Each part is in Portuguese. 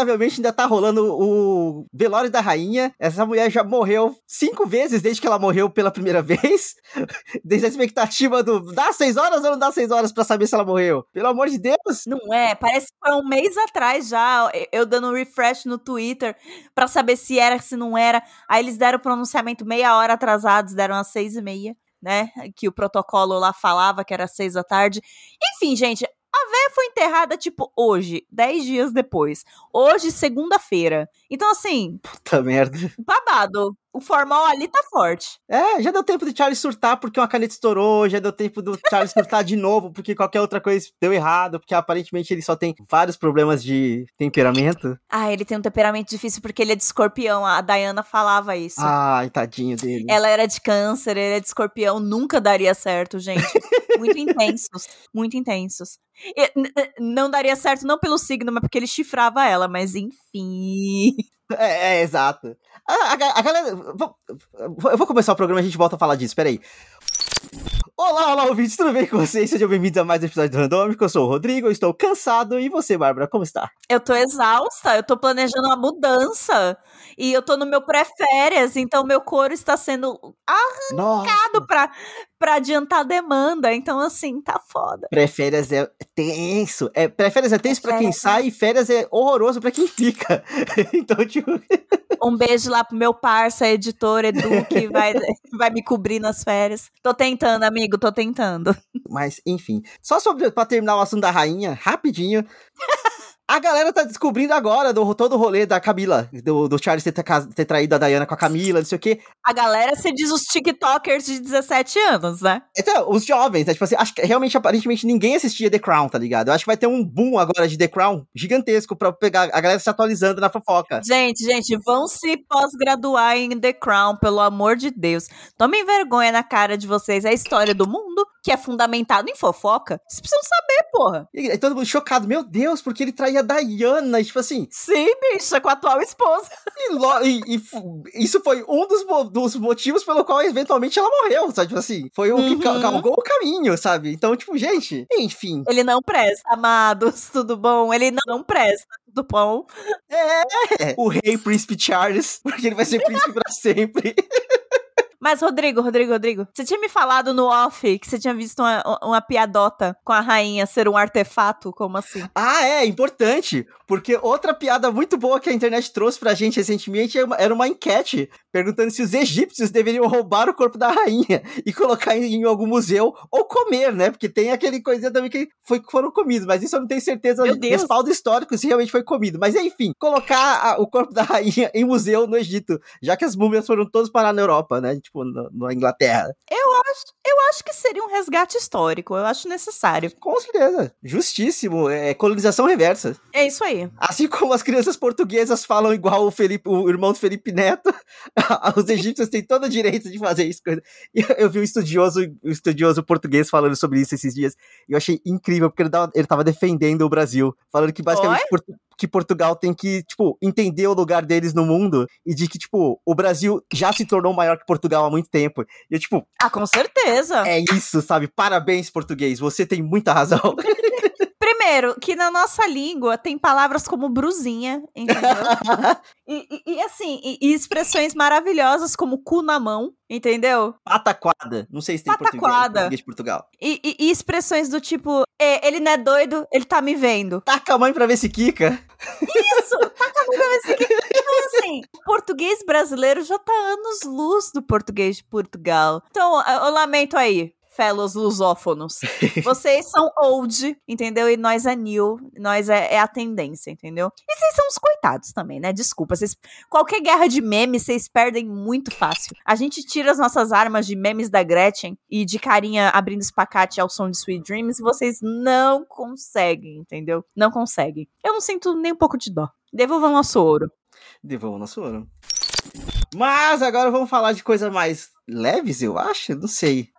inacreditavelmente ainda tá rolando o velório da rainha. Essa mulher já morreu cinco vezes desde que ela morreu pela primeira vez. Desde a expectativa do dá seis horas ou não dá seis horas para saber se ela morreu. Pelo amor de Deus. Não é, parece que foi um mês atrás já, eu dando um refresh no Twitter para saber se era, se não era. Aí eles deram o pronunciamento meia hora atrasados, deram às seis e meia. Né, que o protocolo lá falava que era seis da tarde. Enfim, gente, a véia foi enterrada, tipo, hoje, dez dias depois. Hoje, segunda-feira. Então, assim. Puta merda. Babado. O formal ali tá forte. É, já deu tempo de Charles surtar porque uma caneta estourou, já deu tempo do Charles surtar de novo porque qualquer outra coisa deu errado, porque aparentemente ele só tem vários problemas de temperamento. Ah, ele tem um temperamento difícil porque ele é de escorpião, a Diana falava isso. Ai, tadinho dele. Ela era de câncer, ele é de escorpião, nunca daria certo, gente. muito intensos, muito intensos. E, não daria certo não pelo signo, mas porque ele chifrava ela, mas enfim. É, é exato. A, a, a galera. Eu vou começar o programa e a gente volta a falar disso, peraí. Olá, olá, ouvintes, tudo bem com vocês? Sejam bem-vindos a mais um episódio do Randômico. Eu sou o Rodrigo, eu estou cansado. E você, Bárbara, como está? Eu tô exausta, eu tô planejando uma mudança. E eu tô no meu pré-férias, então meu couro está sendo arrancado pra, pra adiantar a demanda. Então, assim, tá foda. Pré-férias é tenso. É, pré-férias é tenso pré pra quem sai e férias é horroroso pra quem fica. então, tipo. Um beijo lá pro meu parça, editor Edu, que vai, vai me cobrir nas férias. Tô tentando, amigo, tô tentando. Mas, enfim. Só sobre, pra terminar o assunto da rainha, rapidinho. A galera tá descobrindo agora do todo o rolê da Camila, do, do Charles ter, ter, traído a Diana com a Camila, não sei o quê. A galera se diz os TikTokers de 17 anos, né? Então, os jovens, né? Tipo assim, acho que realmente, aparentemente, ninguém assistia The Crown, tá ligado? Eu acho que vai ter um boom agora de The Crown gigantesco pra pegar a galera se atualizando na fofoca. Gente, gente, vão se pós-graduar em The Crown, pelo amor de Deus. Tomem vergonha na cara de vocês. É a história do mundo que é fundamentado em fofoca. Vocês precisam saber, porra. E, e todo mundo chocado. Meu Deus, porque ele traía a Diana, tipo assim. Sim, bicha, com a atual esposa. E, e, e, isso foi um dos, dos motivos pelo qual eventualmente ela morreu, sabe? Tipo assim, foi o uhum. que calgou o caminho, sabe? Então, tipo, gente, enfim. Ele não presta, amados, tudo bom? Ele não presta, tudo bom? É, o rei príncipe Charles, porque ele vai ser príncipe pra sempre. Mas, Rodrigo, Rodrigo, Rodrigo, você tinha me falado no off que você tinha visto uma, uma piadota com a rainha ser um artefato? Como assim? Ah, é, importante. Porque outra piada muito boa que a internet trouxe pra gente recentemente é era uma enquete perguntando se os egípcios deveriam roubar o corpo da rainha e colocar em, em algum museu ou comer, né? Porque tem aquele coisinha também que foi, foram comidos, mas isso eu não tenho certeza de respaldo histórico se realmente foi comido. Mas enfim, colocar a, o corpo da rainha em museu no Egito, já que as múmias foram todas parar na Europa, né? Tipo, na Inglaterra. Eu acho, eu acho que seria um resgate histórico, eu acho necessário. Com certeza. Justíssimo. É colonização reversa. É isso aí. Assim como as crianças portuguesas falam igual o Felipe, o irmão do Felipe Neto, os egípcios têm todo o direito de fazer isso. Eu, vi um estudioso, um estudioso português falando sobre isso esses dias, e eu achei incrível, porque ele, tava, ele tava defendendo o Brasil, falando que basicamente que Portugal tem que, tipo, entender o lugar deles no mundo e de que, tipo, o Brasil já se tornou maior que Portugal há muito tempo. E eu, tipo. Ah, com certeza. É isso, sabe? Parabéns, português. Você tem muita razão. Primeiro, que na nossa língua tem palavras como brusinha, entendeu? e, e, e, assim, e, e, expressões maravilhosas como cu na mão, entendeu? Pataquada. Não sei se tem Pataquada. português, de Portugal. E, expressões do tipo, ele não é doido, ele tá me vendo. Taca a mãe pra ver se quica. Isso! Taca a mãe pra ver se quica. Então, assim, o português brasileiro já tá anos luz do português de Portugal. Então, eu lamento aí fellows lusófonos. Vocês são old, entendeu? E nós é new, nós é, é, a tendência, entendeu? E vocês são os coitados também, né? Desculpa, vocês, qualquer guerra de memes vocês perdem muito fácil. A gente tira as nossas armas de memes da Gretchen e de carinha abrindo espacate ao som de Sweet Dreams e vocês não conseguem, entendeu? Não conseguem. Eu não sinto nem um pouco de dó. Devolvam nosso ouro. Devolvam nosso ouro. Mas agora vamos falar de coisas mais leves, eu acho? Não sei.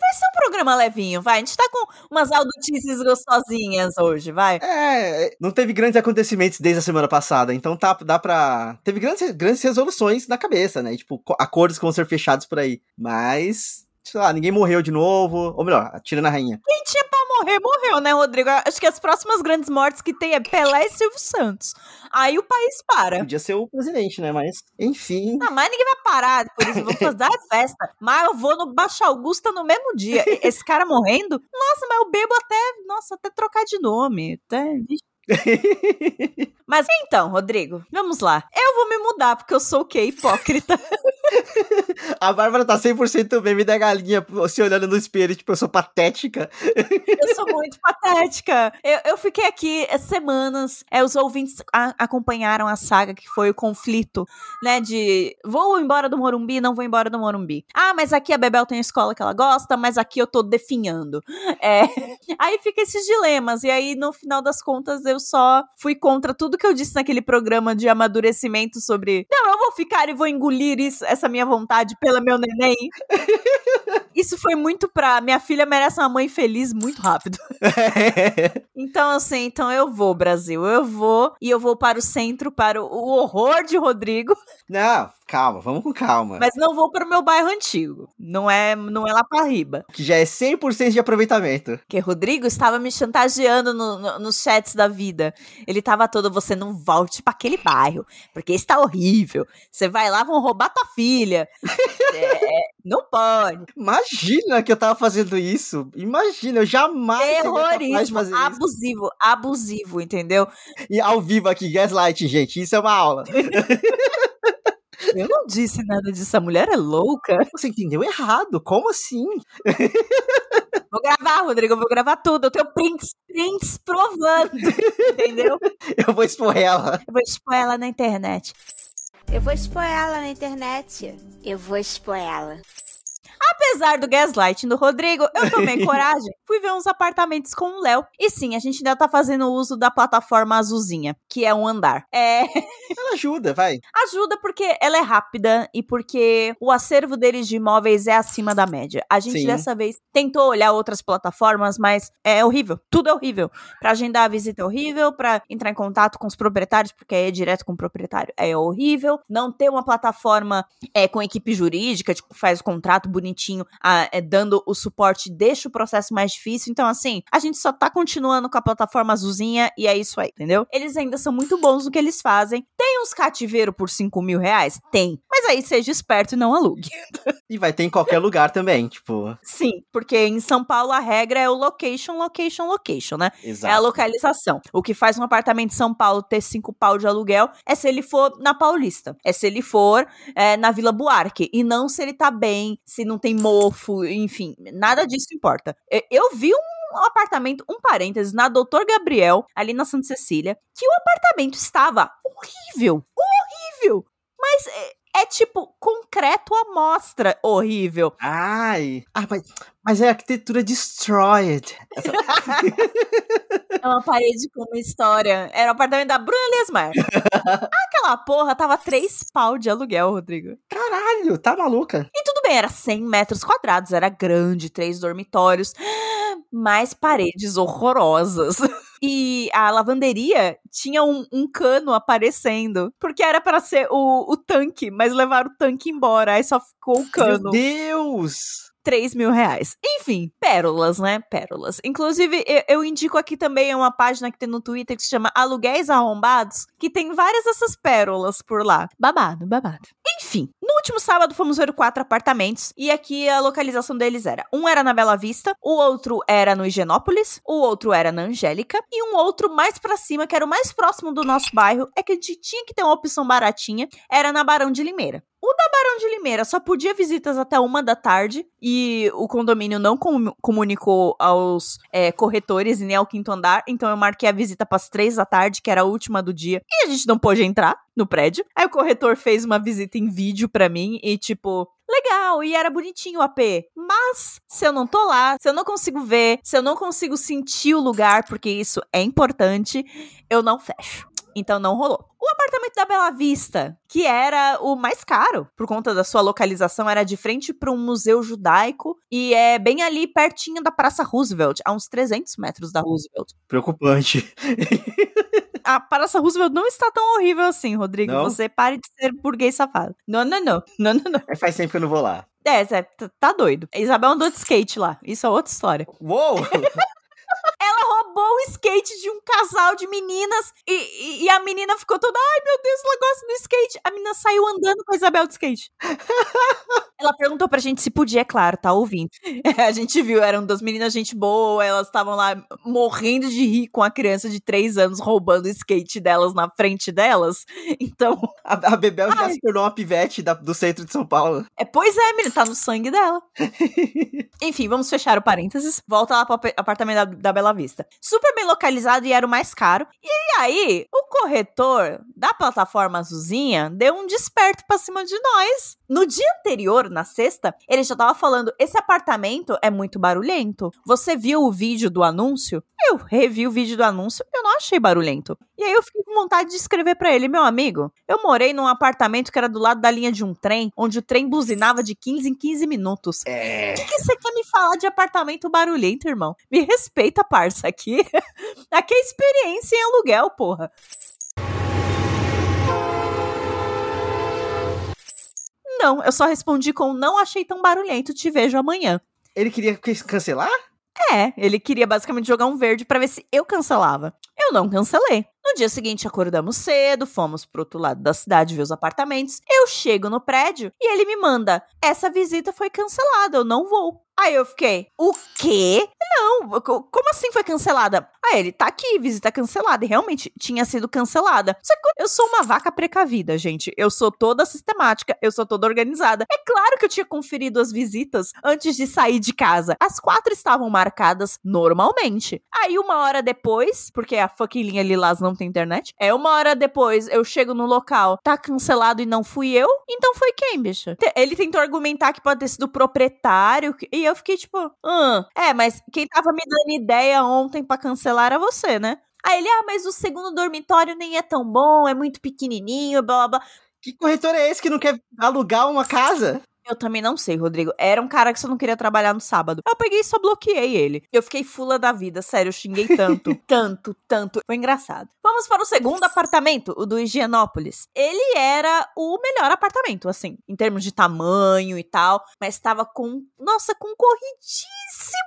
Vai ser um programa levinho, vai. A gente tá com umas auditices gostosinhas hoje, vai. É, não teve grandes acontecimentos desde a semana passada, então tá, dá pra. Teve grandes, grandes resoluções na cabeça, né? Tipo, acordos que vão ser fechados por aí. Mas sei lá, ninguém morreu de novo. Ou melhor, atira na rainha. Quem tinha pra morrer, morreu, né, Rodrigo? Acho que as próximas grandes mortes que tem é Pelé e Silvio Santos. Aí o país para. Podia ser o presidente, né? Mas, enfim. Não, mas ninguém vai parar por isso. Vou fazer a festa. Mas eu vou no Baixa Augusta no mesmo dia. Esse cara morrendo? Nossa, mas eu bebo até. Nossa, até trocar de nome. Até. Mas então, Rodrigo, vamos lá. Eu vou me mudar, porque eu sou o quê? Hipócrita. A Bárbara tá 100% meme da galinha se olhando no espelho, tipo, eu sou patética. Eu sou muito patética. Eu, eu fiquei aqui semanas, é, os ouvintes a, acompanharam a saga que foi o conflito, né, de vou embora do Morumbi, não vou embora do Morumbi. Ah, mas aqui a Bebel tem a escola que ela gosta, mas aqui eu tô definhando. É, aí fica esses dilemas, e aí no final das contas eu só fui contra tudo que eu disse naquele programa de amadurecimento sobre, não, eu vou ficar e vou engolir isso, essa minha vontade pela meu neném. Isso foi muito pra. Minha filha merece uma mãe feliz muito rápido. então, assim, então eu vou, Brasil. Eu vou e eu vou para o centro, para o horror de Rodrigo. Não, calma, vamos com calma. Mas não vou para o meu bairro antigo. Não é, não é lá para riba. Que já é 100% de aproveitamento. Porque Rodrigo estava me chantageando no, no, nos chats da vida. Ele tava todo, você não volte para aquele bairro, porque está horrível. Você vai lá, vão roubar tua filha. é, não pode. Imagina que eu tava fazendo isso. Imagina, eu jamais Terrorismo, fazer abusivo, isso. abusivo, entendeu? E ao vivo aqui, gaslight, gente, isso é uma aula. Eu não disse nada disso, a mulher é louca. Você entendeu errado, como assim? Vou gravar, Rodrigo, eu vou gravar tudo. Eu tenho prints, prints provando, entendeu? Eu vou expor ela. Eu vou expor ela na internet. Eu vou expor ela na internet. Eu vou expor ela. Apesar do gaslighting do Rodrigo, eu tomei coragem, fui ver uns apartamentos com o Léo. E sim, a gente ainda tá fazendo uso da plataforma azulzinha, que é um andar. É. Ela ajuda, vai. Ajuda porque ela é rápida e porque o acervo deles de imóveis é acima da média. A gente sim. dessa vez tentou olhar outras plataformas, mas é horrível. Tudo é horrível. Pra agendar a visita é horrível, pra entrar em contato com os proprietários, porque é direto com o proprietário, é horrível. Não ter uma plataforma é, com equipe jurídica, tipo, faz o contrato bonito bonitinho, a, é, dando o suporte, deixa o processo mais difícil. Então, assim, a gente só tá continuando com a plataforma azulzinha e é isso aí, entendeu? Eles ainda são muito bons no que eles fazem. Tem uns cativeiro por 5 mil reais? Tem. Mas aí seja esperto e não alugue. e vai ter em qualquer lugar também, tipo. Sim, porque em São Paulo a regra é o location, location, location, né? Exato. É a localização. O que faz um apartamento em São Paulo ter 5 pau de aluguel é se ele for na Paulista. É se ele for é, na Vila Buarque. E não se ele tá bem, se não tem mofo, enfim, nada disso importa. Eu vi um apartamento, um parênteses, na Doutor Gabriel, ali na Santa Cecília, que o apartamento estava horrível, horrível. Mas é, tipo concreto à mostra horrível. Ai, ah, mas, mas é arquitetura destroyed. Essa... é uma parede com uma história. Era o apartamento da Bruna Lesmar. Aquela porra tava três pau de aluguel, Rodrigo. Caralho, tá maluca. E tudo bem, era 100 metros quadrados, era grande, três dormitórios, mais paredes horrorosas. E a lavanderia tinha um, um, cano aparecendo. Porque era para ser o, o tanque, mas levaram o tanque embora. Aí só ficou o cano. Meu Deus! 3 mil reais. Enfim, pérolas, né? Pérolas. Inclusive, eu, eu, indico aqui também uma página que tem no Twitter que se chama Aluguéis Arrombados, que tem várias dessas pérolas por lá. Babado, babado. Enfim, no último sábado fomos ver quatro apartamentos e aqui a localização deles era: um era na Bela Vista, o outro era no Higienópolis, o outro era na Angélica e um outro mais para cima, que era o mais próximo do nosso bairro, é que a gente tinha que ter uma opção baratinha, era na Barão de Limeira. O da Barão de Limeira só podia visitas até uma da tarde e o condomínio não com comunicou aos é, corretores e nem ao quinto andar, então eu marquei a visita para as três da tarde, que era a última do dia, e a gente não pôde entrar no prédio. Aí o corretor fez uma visita em vídeo para mim e tipo, legal, e era bonitinho o AP. Mas se eu não tô lá, se eu não consigo ver, se eu não consigo sentir o lugar, porque isso é importante, eu não fecho. Então não rolou. O apartamento da Bela Vista, que era o mais caro, por conta da sua localização, era de frente para um museu judaico e é bem ali pertinho da Praça Roosevelt, a uns 300 metros da Roosevelt. Preocupante. a Praça Roosevelt não está tão horrível assim, Rodrigo. Não? Você pare de ser burguês safado. Não, não, não. Não, não, não. É, faz tempo que eu não vou lá. É, é tá doido. A Isabel andou de skate lá. Isso é outra história. Uou! roubou o skate de um casal de meninas e, e, e a menina ficou toda, ai meu Deus, ela gosta do skate. A menina saiu andando com a Isabel de skate. ela perguntou pra gente se podia, é claro, tá ouvindo. É, a gente viu, eram duas meninas gente boa, elas estavam lá morrendo de rir com a criança de três anos roubando o skate delas na frente delas. Então. A, a Bebel já se tornou uma pivete da, do centro de São Paulo. É, pois é, menina, tá no sangue dela. Enfim, vamos fechar o parênteses. Volta lá pro ap- apartamento da, da Bela Vista. Super bem localizado e era o mais caro. E aí, o corretor da plataforma Azulzinha deu um desperto pra cima de nós. No dia anterior, na sexta, ele já tava falando: esse apartamento é muito barulhento. Você viu o vídeo do anúncio? Eu revi o vídeo do anúncio, eu não achei barulhento. E aí eu fiquei com vontade de escrever pra ele, meu amigo. Eu morei num apartamento que era do lado da linha de um trem, onde o trem buzinava de 15 em 15 minutos. É. O que, que você quer me falar de apartamento barulhento, irmão? Me respeita, parça. Aqui, aqui é experiência em aluguel, porra. Não, eu só respondi com não achei tão barulhento, te vejo amanhã. Ele queria que- cancelar? É, ele queria basicamente jogar um verde pra ver se eu cancelava. Eu não cancelei. No dia seguinte, acordamos cedo, fomos pro outro lado da cidade ver os apartamentos. Eu chego no prédio e ele me manda: essa visita foi cancelada, eu não vou. Aí eu fiquei, o quê? Não, co- como assim foi cancelada? Aí ele, tá aqui, visita cancelada. E realmente tinha sido cancelada. Só que eu sou uma vaca precavida, gente. Eu sou toda sistemática, eu sou toda organizada. É claro que eu tinha conferido as visitas antes de sair de casa. As quatro estavam marcadas normalmente. Aí uma hora depois, porque a fucking Lilás não tem internet, é uma hora depois eu chego no local, tá cancelado e não fui eu? Então foi quem, bicha? Ele tentou argumentar que pode ter sido o proprietário, e eu fiquei tipo, hum, é, mas quem tava me dando ideia ontem pra cancelar era você, né? Aí ele, ah, mas o segundo dormitório nem é tão bom, é muito pequenininho, blá blá blá. Que corretor é esse que não quer alugar uma casa? Eu também não sei, Rodrigo. Era um cara que só não queria trabalhar no sábado. Eu peguei e só bloqueei ele. Eu fiquei fula da vida, sério, eu xinguei tanto, tanto, tanto. Foi engraçado. Vamos para o segundo apartamento, o do Higienópolis. Ele era o melhor apartamento, assim, em termos de tamanho e tal, mas estava com, nossa, concorridíssimo.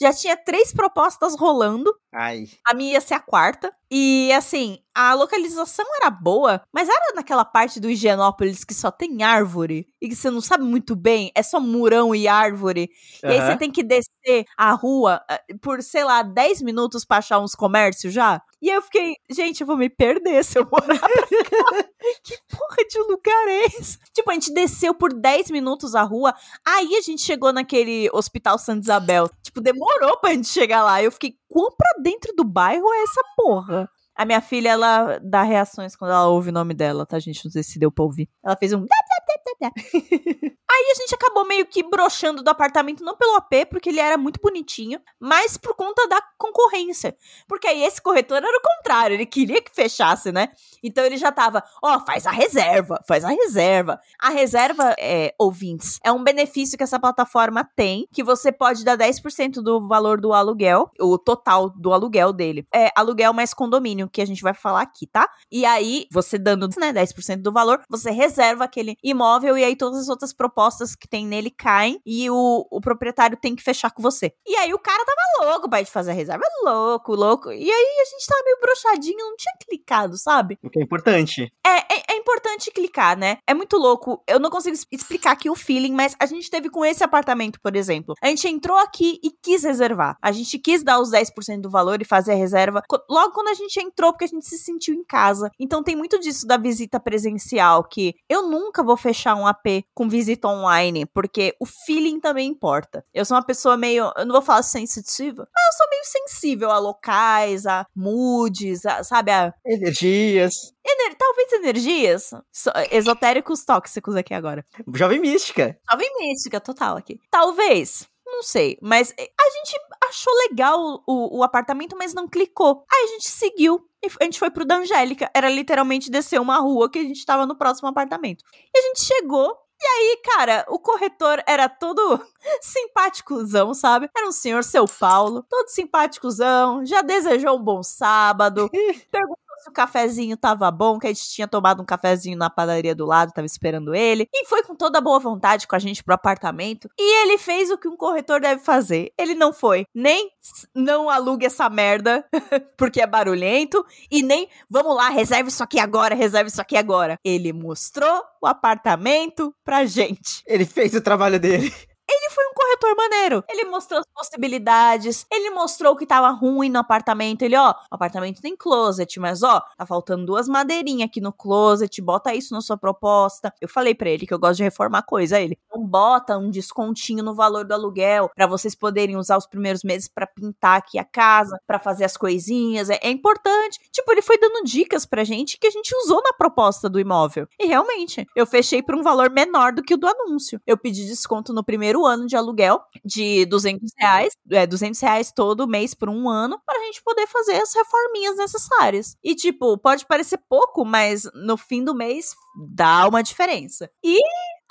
Já tinha três propostas rolando. Ai. A minha ia ser a quarta. E assim, a localização era boa, mas era naquela parte do Higienópolis que só tem árvore e que você não sabe muito bem, é só murão e árvore. E aí você tem que descer a rua eh, por, sei lá, 10 minutos pra achar uns comércios já. E aí eu fiquei, gente, eu vou me perder se eu morar pra cá. que porra de lugar é esse? Tipo, a gente desceu por 10 minutos a rua, aí a gente chegou naquele Hospital Santa Isabel. Tipo, demorou pra gente chegar lá. Eu fiquei, quão pra dentro do bairro é essa porra? A minha filha, ela dá reações quando ela ouve o nome dela, tá, gente? Não sei se deu pra ouvir. Ela fez um. A gente acabou meio que broxando do apartamento, não pelo AP, porque ele era muito bonitinho, mas por conta da concorrência. Porque aí esse corretor era o contrário, ele queria que fechasse, né? Então ele já tava, ó, faz a reserva, faz a reserva. A reserva, é, ouvintes, é um benefício que essa plataforma tem, que você pode dar 10% do valor do aluguel, o total do aluguel dele. É aluguel mais condomínio, que a gente vai falar aqui, tá? E aí, você dando, né, 10% do valor, você reserva aquele imóvel e aí todas as outras propostas que tem nele caem e o, o proprietário tem que fechar com você. E aí o cara tava louco pra gente fazer a reserva, louco, louco. E aí a gente tava meio broxadinho, não tinha clicado, sabe? O que é importante. É, é, é importante clicar, né? É muito louco. Eu não consigo explicar aqui o feeling, mas a gente teve com esse apartamento, por exemplo. A gente entrou aqui e quis reservar. A gente quis dar os 10% do valor e fazer a reserva logo quando a gente entrou, porque a gente se sentiu em casa. Então tem muito disso da visita presencial, que eu nunca vou fechar um AP com visita online, porque o feeling também importa. Eu sou uma pessoa meio, eu não vou falar sensitiva, mas eu sou meio sensível a locais, a moods, a, sabe, a Energias. Ener- talvez energias so- esotéricos tóxicos aqui agora. Jovem mística. Jovem mística total aqui. Talvez. Não sei, mas eh, a gente achou legal o, o apartamento, mas não clicou. Aí a gente seguiu e a gente foi pro da Angélica. Era literalmente descer uma rua que a gente tava no próximo apartamento. E a gente chegou. E aí, cara, o corretor era todo simpáticozão, sabe? Era um senhor seu Paulo, todo simpáticozão, já desejou um bom sábado, perguntou se o cafezinho tava bom, que a gente tinha tomado um cafezinho na padaria do lado, tava esperando ele. E foi com toda boa vontade com a gente pro apartamento. E ele fez o que um corretor deve fazer. Ele não foi nem não alugue essa merda, porque é barulhento, e nem vamos lá, reserve isso aqui agora, reserve isso aqui agora. Ele mostrou o apartamento pra gente. Ele fez o trabalho dele. Ele foi um corretor maneiro. Ele mostrou as possibilidades, ele mostrou que tava ruim no apartamento. Ele, ó, o apartamento tem closet, mas ó, tá faltando duas madeirinhas aqui no closet, bota isso na sua proposta. Eu falei para ele que eu gosto de reformar coisa, ele. Então bota um descontinho no valor do aluguel para vocês poderem usar os primeiros meses para pintar aqui a casa, para fazer as coisinhas. É, é importante. Tipo, ele foi dando dicas pra gente que a gente usou na proposta do imóvel. E realmente, eu fechei por um valor menor do que o do anúncio. Eu pedi desconto no primeiro primeiro ano de aluguel de 200 reais, é, 200 reais todo mês por um ano, para a gente poder fazer as reforminhas necessárias. E, tipo, pode parecer pouco, mas no fim do mês dá uma diferença. E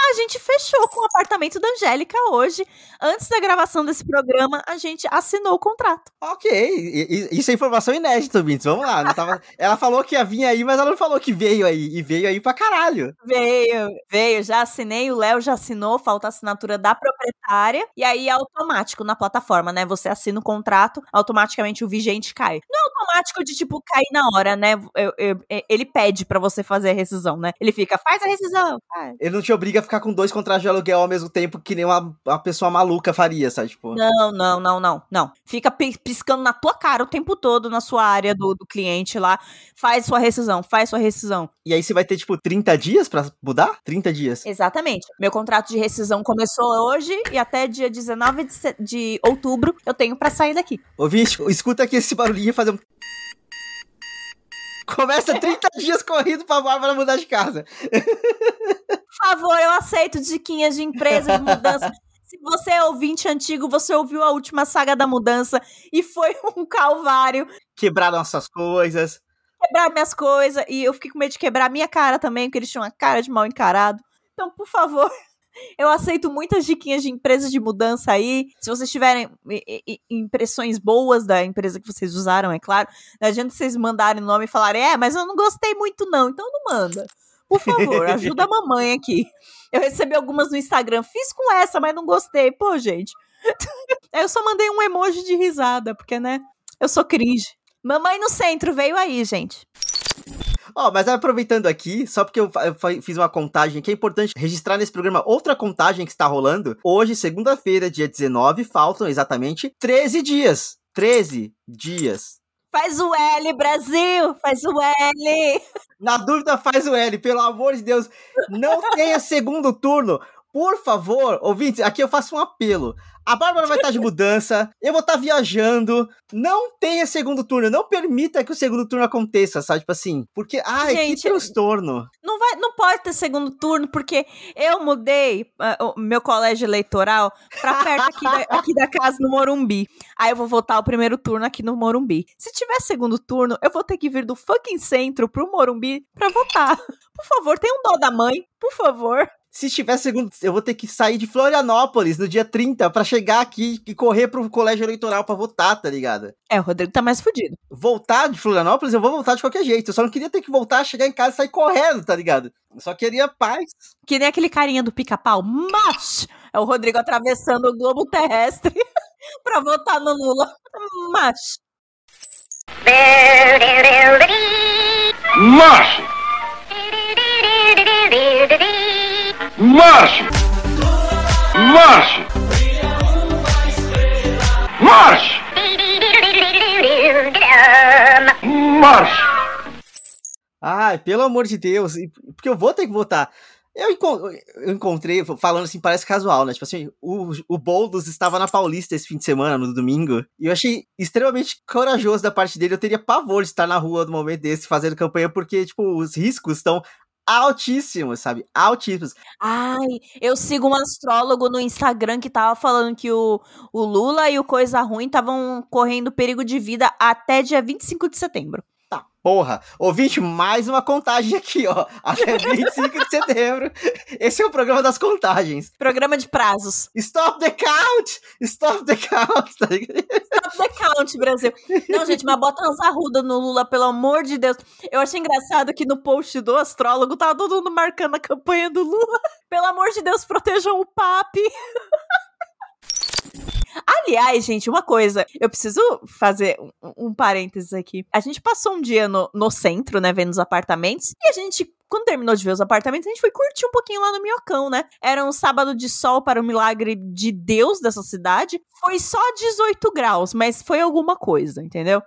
a gente fechou com o apartamento da Angélica hoje. Antes da gravação desse programa, a gente assinou o contrato. Ok, isso é informação inédita, Vintes. Vamos lá. Tava... ela falou que ia vir aí, mas ela não falou que veio aí. E veio aí pra caralho. Veio, veio. Já assinei, o Léo já assinou, falta a assinatura da proprietária. E aí é automático na plataforma, né? Você assina o contrato, automaticamente o vigente cai. Não é automático de, tipo, cair na hora, né? Eu, ele pede para você fazer a rescisão, né? Ele fica, faz a rescisão. Ele não te obriga a ficar com dois contratos de aluguel ao mesmo tempo que nem uma, uma pessoa maluca faria, sabe? Tipo... Não, não, não, não, não. Fica piscando na tua cara o tempo todo na sua área do, do cliente lá. Faz sua rescisão, faz sua rescisão. E aí você vai ter, tipo, 30 dias para mudar? 30 dias. Exatamente. Meu contrato de rescisão começou hoje e até dia 19 de, de outubro eu tenho para sair daqui. Ouvinte, escuta aqui esse barulhinho e fazer um. Começa 30 dias corrido pra Bárbara mudar de casa. Por favor, eu aceito diquinhas de empresa de mudança. Se você é ouvinte antigo, você ouviu a última saga da mudança e foi um calvário. Quebraram nossas coisas. Quebraram minhas coisas. E eu fiquei com medo de quebrar a minha cara também, porque eles tinham uma cara de mal encarado. Então, por favor, eu aceito muitas diquinhas de empresas de mudança aí. Se vocês tiverem impressões boas da empresa que vocês usaram, é claro. Não adianta vocês mandarem o nome e falarem, é, mas eu não gostei muito, não. Então não manda. Por favor, ajuda a mamãe aqui. Eu recebi algumas no Instagram, fiz com essa, mas não gostei. Pô, gente. eu só mandei um emoji de risada, porque, né? Eu sou cringe. Mamãe no centro veio aí, gente. Ó, oh, mas aproveitando aqui, só porque eu, eu, fiz uma contagem que é importante registrar nesse programa outra contagem que está rolando. Hoje, segunda-feira, dia 19, faltam exatamente 13 dias. 13 dias. Faz o L, Brasil! Faz o L! Na dúvida, faz o L, pelo amor de Deus. Não tenha segundo turno. Por favor, ouvintes, aqui eu faço um apelo. A Bárbara vai estar de mudança, eu vou estar viajando. Não tenha segundo turno, não permita que o segundo turno aconteça, sabe? Tipo assim, porque, ai, Gente, que transtorno. Não, vai, não pode ter segundo turno, porque eu mudei uh, o meu colégio eleitoral pra perto aqui da, aqui da casa no Morumbi. Aí eu vou votar o primeiro turno aqui no Morumbi. Se tiver segundo turno, eu vou ter que vir do fucking centro pro Morumbi pra votar. Por favor, tenha um dó da mãe, por favor se tiver segundo, eu vou ter que sair de Florianópolis no dia 30 para chegar aqui e correr pro colégio eleitoral para votar, tá ligado? É, o Rodrigo tá mais fudido. Voltar de Florianópolis, eu vou voltar de qualquer jeito. Eu só não queria ter que voltar, chegar em casa e sair correndo, tá ligado? Eu só queria paz. Que nem aquele carinha do pica-pau, mas é o Rodrigo atravessando o globo terrestre pra votar no Lula. Mas. Mas. Marche! Marche! Marche! Marche! Ai, pelo amor de Deus, porque eu vou ter que votar. Eu, encontrei, falando assim, parece casual, né? Tipo assim, o, o estava na Paulista esse fim de semana, no domingo, e eu achei extremamente corajoso da parte dele. Eu teria pavor de estar na rua no momento desse, fazendo campanha, porque, tipo, os riscos estão altíssimos, sabe? Altíssimos. Ai, eu sigo um astrólogo no Instagram que tava falando que o, o Lula e o Coisa Ruim estavam correndo perigo de vida até dia 25 de setembro. Tá, porra. Ouvinte, mais uma contagem aqui, ó. Até 25 de setembro. Esse é o programa das contagens. Programa de prazos. Stop the count! Stop the count! Stop Drop the count, Brasil. Não, gente, mas bota umas arrudas no Lula, pelo amor de Deus. Eu achei engraçado que no post do astrólogo tava todo mundo marcando a campanha do Lula. Pelo amor de Deus, protejam o papi. Aliás, gente, uma coisa, eu preciso fazer um, um parênteses aqui. A gente passou um dia no, no centro, né, vendo os apartamentos, e a gente quando terminou de ver os apartamentos, a gente foi curtir um pouquinho lá no Minhocão, né? Era um sábado de sol para o milagre de Deus dessa cidade. Foi só 18 graus, mas foi alguma coisa, entendeu?